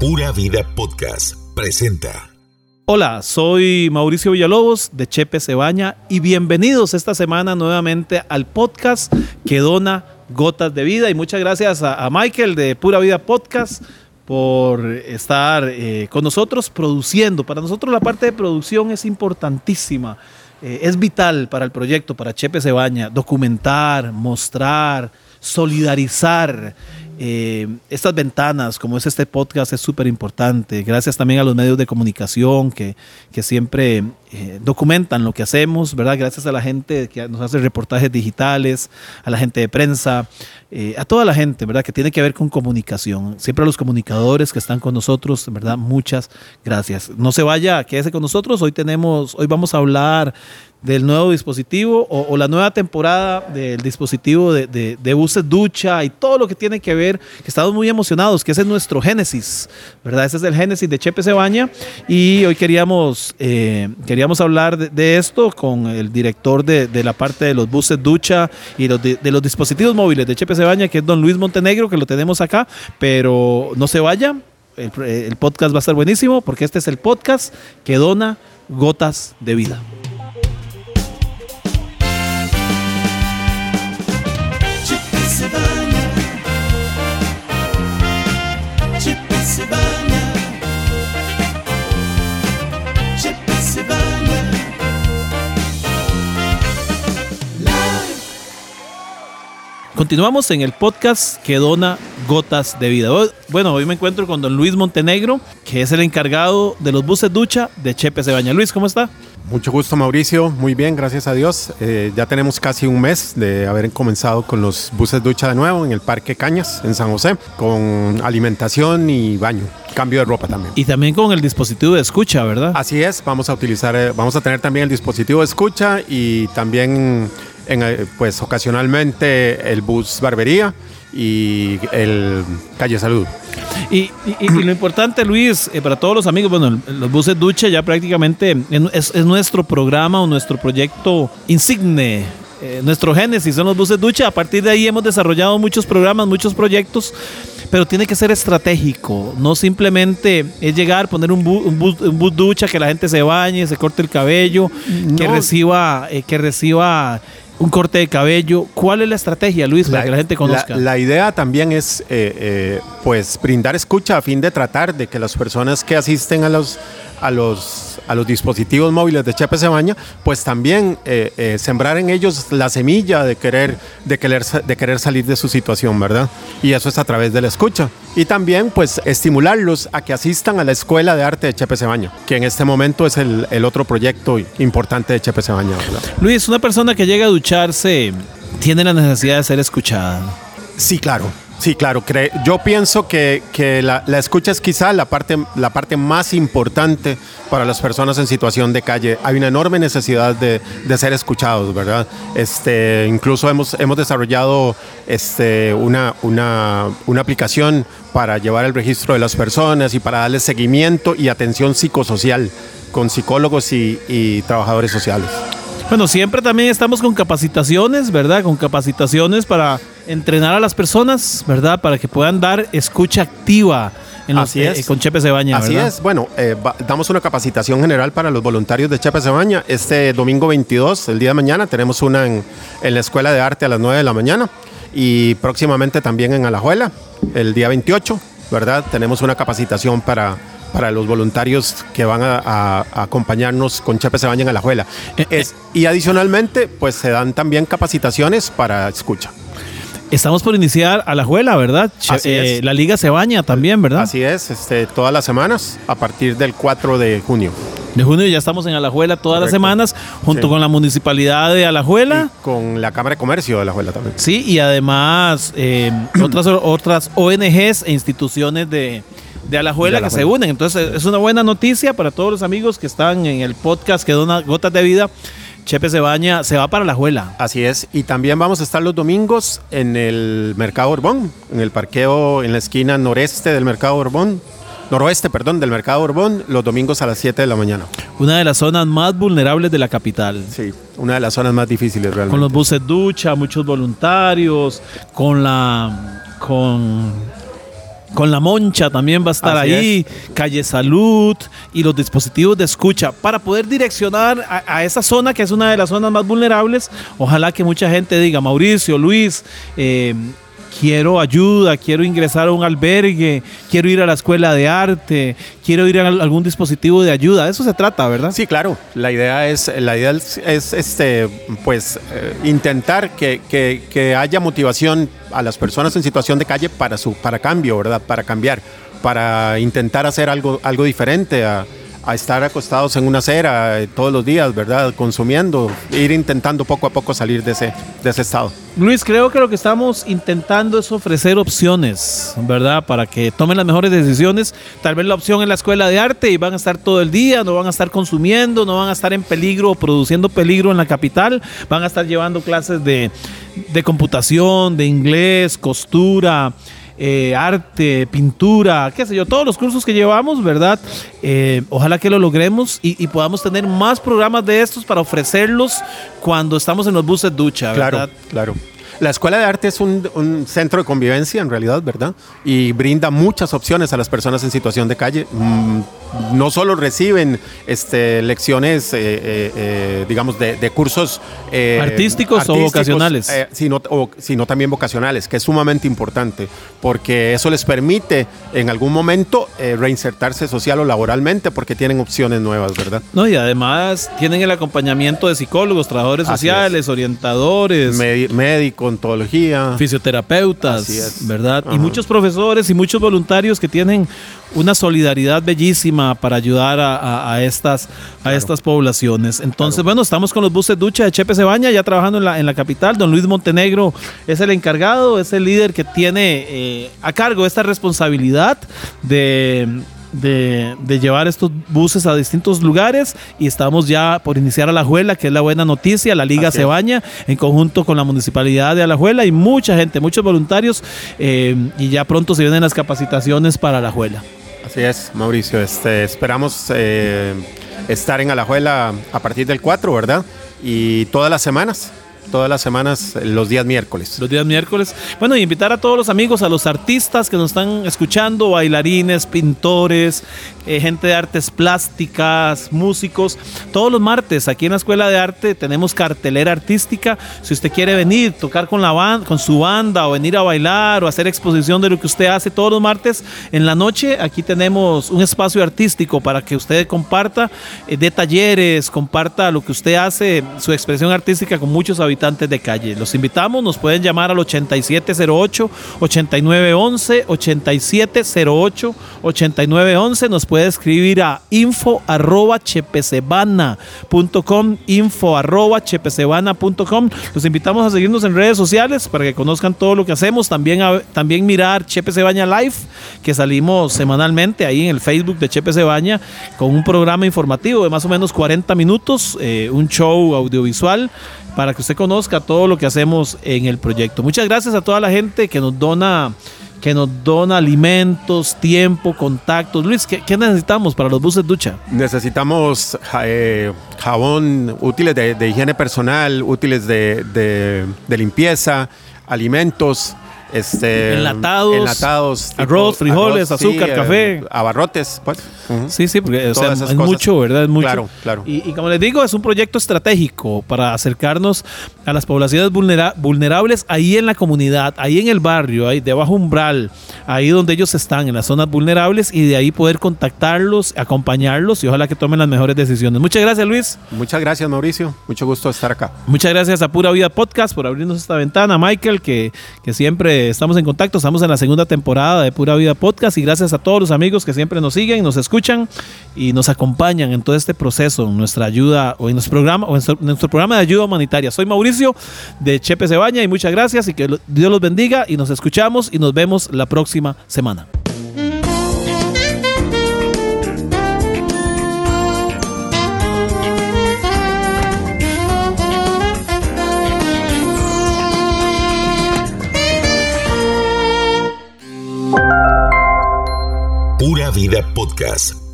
Pura Vida Podcast presenta. Hola, soy Mauricio Villalobos de Chepe Cebaña y bienvenidos esta semana nuevamente al podcast que dona gotas de vida. Y muchas gracias a, Michael de Pura Vida Podcast por estar eh, con nosotros produciendo. Para nosotros la parte de producción es importantísima. Eh, es vital para el proyecto, para Chepe Cebaña, documentar, mostrar, solidarizar eh, estas ventanas, como es este podcast, es súper importante. Gracias también a los medios de comunicación que, que siempre eh, documentan lo que hacemos, ¿verdad? Gracias a la gente que nos hace reportajes digitales, a la gente de prensa, eh, a toda la gente, ¿verdad? Que tiene que ver con comunicación. Siempre a los comunicadores que están con nosotros, ¿verdad? Muchas gracias. No se vaya, quédese con nosotros. Hoy tenemos, hoy vamos a hablar del nuevo dispositivo o, la nueva temporada del dispositivo de, de, buses ducha y todo lo que tiene que ver, que estamos muy emocionados, que ese es nuestro génesis, ¿verdad? Ese es el génesis de Chepe Cebaña y hoy queríamos, eh, queríamos hablar de, esto con el director de, la parte de los buses ducha y de, los dispositivos móviles de Chepe Cebaña, que es don Luis Montenegro, que lo tenemos acá, pero no se vaya, el, podcast va a estar buenísimo porque este es el podcast que dona gotas de vida. Continuamos en el podcast que dona gotas de vida. Bueno, hoy me encuentro con don Luis Montenegro, que es el encargado de los buses ducha de Chepe Cebaña. Luis, ¿cómo está? Mucho gusto, Mauricio. Muy bien, gracias a Dios. Eh, ya tenemos casi un mes de haber comenzado con los buses ducha de nuevo en el Parque Cañas, en San José, con alimentación y baño. Cambio de ropa también. Y también con el dispositivo de escucha, ¿verdad? Así es, vamos a utilizar, eh, vamos a tener también el dispositivo de escucha y también eh, pues ocasionalmente el bus barbería y el calle salud. Y, lo importante, Luis, eh, para todos los amigos, bueno, los buses ducha ya prácticamente es, nuestro programa o nuestro proyecto insigne. Eh, nuestro génesis son los buses ducha. A partir de ahí hemos desarrollado muchos programas, muchos proyectos pero tiene que ser estratégico, no simplemente es llegar, poner un, bus, ducha, que la gente se bañe, se corte el cabello, que reciba, que reciba un corte de cabello. ¿Cuál es la estrategia, Luis, para que la gente conozca? La, idea también es, eh, eh, pues, brindar escucha a fin de tratar de que las personas que asisten a los, a los a los dispositivos móviles de Chepe Cebaña, pues también eh, eh, sembrar en ellos la semilla de querer, de, querer, de querer salir de su situación, ¿verdad? Y eso es a través de la escucha. Y también pues estimularlos a que asistan a la Escuela de Arte de Chepe Cebaña, que en este momento es el, el otro proyecto importante de Chepe Cebaña. ¿verdad? Luis, una persona que llega a ducharse tiene la necesidad de ser escuchada. Sí, claro. Sí, claro. Yo pienso que, la, escucha es quizá la parte, la parte más importante para las personas en situación de calle. Hay una enorme necesidad de, ser escuchados, ¿verdad? Este, incluso hemos, hemos desarrollado este, una, una, aplicación para llevar el registro de las personas y para darles seguimiento y atención psicosocial con psicólogos y trabajadores sociales. Bueno, siempre también estamos con capacitaciones, ¿verdad? Con capacitaciones para entrenar a las personas, ¿verdad? Para que puedan dar escucha activa. En Así es. Eh, con Chepe Cebaña. Así es. Bueno, eh, damos una capacitación general para los voluntarios de Chepe Cebaña. Este domingo 22, el día de mañana, tenemos una en, en la Escuela de Arte a las 9 de la mañana y próximamente también en Alajuela, el día 28, ¿verdad? Tenemos una capacitación para para los voluntarios que van a, acompañarnos con Chepe se bañan a la juela. Eh, eh. y adicionalmente, pues se dan también capacitaciones para escucha. Estamos por iniciar a la juela, ¿verdad? Eh, la liga se baña también, ¿verdad? Así es, este, todas las semanas a partir del 4 de junio. De junio ya estamos en Alajuela todas las semanas, junto con la municipalidad de Alajuela. Y con la Cámara de Comercio de Alajuela también. Sí, y además otras, otras ONGs e instituciones de, de Alajuela, que se unen. Entonces es una buena noticia para todos los amigos que están en el podcast que dona Gotas de Vida. Chepe se baña, se va para la Juela. Así es. Y también vamos a estar los domingos en el Mercado Borbón, en el parqueo en la esquina noreste del Mercado Borbón. Noroeste, perdón, del Mercado Borbón, los domingos a las 7 de la mañana. Una de las zonas más vulnerables de la capital. Sí, una de las zonas más difíciles realmente. Con los buses ducha, muchos voluntarios, con la con con la Moncha también va a estar Así ahí, Calle Salud y los dispositivos de escucha para poder direccionar a, a esa zona que es una de las zonas más vulnerables. Ojalá que mucha gente diga, Mauricio, Luis, eh, quiero ayuda, quiero ingresar a un albergue, quiero ir a la escuela de arte, quiero ir a algún dispositivo de ayuda. De eso se trata, ¿verdad? Sí, claro. La idea es, la idea es, es, este, pues, eh, intentar que, que- que haya motivación a las personas en situación de calle para su, para cambio, ¿verdad? Para cambiar, para intentar hacer algo, algo diferente a, a estar acostados en una acera eh, todos los días, ¿verdad? Consumiendo, ir intentando poco a poco salir de ese, de ese estado. Luis, creo que lo que estamos intentando es ofrecer opciones, ¿verdad? Para que tomen las mejores decisiones. Tal vez la opción es la escuela de arte y van a estar todo el día, no van a estar consumiendo, no van a estar en peligro o produciendo peligro en la capital, van a estar llevando clases de, de computación, de inglés, costura. Eh, arte, pintura, qué sé yo, todos los cursos que llevamos, ¿verdad? Eh, ojalá que lo logremos y, y podamos tener más programas de estos para ofrecerlos cuando estamos en los buses ducha, Claro, ¿verdad? claro. La Escuela de Arte es un, un centro de convivencia, en realidad, ¿verdad? Y brinda muchas opciones a las personas en situación de calle. Mm, no solo reciben este, lecciones, eh, eh, eh, digamos, de, de cursos Artísticos o vocacionales. sino, o- sino también vocacionales, que es sumamente importante, porque eso les permite en algún momento reinsertarse social o laboralmente, porque tienen opciones nuevas, ¿verdad? No, y además tienen el acompañamiento de psicólogos, trabajadores Así sociales, orientadores, Medi- médico, ontología. fisioterapeutas. ¿verdad? Y muchos profesores y muchos voluntarios que tienen una solidaridad bellísima para ayudar a, a- a estas, a estas poblaciones. Entonces, bueno, estamos con los buses ducha de Chepe Cebaña, ya trabajando en la, en la capital. Don Luis Montenegro es el encargado, es el líder que tiene eh, a cargo esta responsabilidad de de, de llevar estos buses a distintos lugares y estamos ya por iniciar Alajuela, que es la buena noticia, la Liga Así es. Cebaña, en conjunto con la Municipalidad de Alajuela y mucha gente, muchos voluntarios eh, y ya pronto se vienen las capacitaciones para Alajuela. Así es, Mauricio. Este, esperamos eh, estar en Alajuela a partir del 4, ¿verdad? Y todas las semanas, todas las semanas, los días miércoles. Los días miércoles. Bueno, y invitar a todos los amigos, a los artistas que nos están escuchando, bailarines, pintores, eh, gente de artes plásticas, músicos. Todos los martes aquí en la Escuela de Arte tenemos cartelera artística. Si usted quiere venir, tocar con, la ban- con su banda o venir a bailar o hacer exposición de lo que usted hace todos los martes en la noche, aquí tenemos un espacio artístico para que usted comparta eh, talleres, comparta lo que usted hace, su expresión artística con muchos habitantes de calle. Los invitamos, nos pueden llamar al 8708-8911, 8708-8911, nos puede escribir a info arroba chepesebana.com, info arroba chepesebana.com. Los invitamos a seguirnos en redes sociales para que conozcan todo lo que hacemos. También, también mirar Chepe Cebaña Live, que salimos semanalmente ahí en el Facebook de Chepe Cebaña con un programa informativo de más o menos 40 minutos, eh, un show audiovisual para que usted conozca todo lo que hacemos en el proyecto. Muchas gracias a toda la gente que nos dona que nos dona alimentos, tiempo, contactos. Luis, ¿qué, necesitamos para los buses ducha? Necesitamos eh, jabón, útiles de, higiene personal, útiles de limpieza, alimentos. Este, Enlatados, enlatados arroz, frijoles, azúcar, café. abarrotes, pues. Sí, sí, porque o sea, es cosas. mucho, ¿verdad? Es mucho. Claro, claro. Y, y como les digo, es un proyecto estratégico para acercarnos a las poblaciones vulnera- vulnerables ahí en la comunidad, ahí en el barrio, ahí de bajo umbral, ahí donde ellos están, en las zonas vulnerables, y de ahí poder contactarlos, acompañarlos y ojalá que tomen las mejores decisiones. Muchas gracias, Luis. Muchas gracias, Mauricio. Mucho gusto estar acá. Muchas gracias a Pura Vida Podcast por abrirnos esta ventana. Michael, que, que siempre estamos en contacto. Estamos en la segunda temporada de Pura Vida Podcast. Y gracias a todos los amigos que siempre nos siguen, nos escuchan y nos acompañan en todo este proceso, en nuestra ayuda o en nuestro programa, o en nuestro, programa de ayuda humanitaria. Soy Mauricio de Chepe Cebaña y muchas gracias y que Dios los bendiga y nos escuchamos y nos vemos la próxima semana. Vida Podcast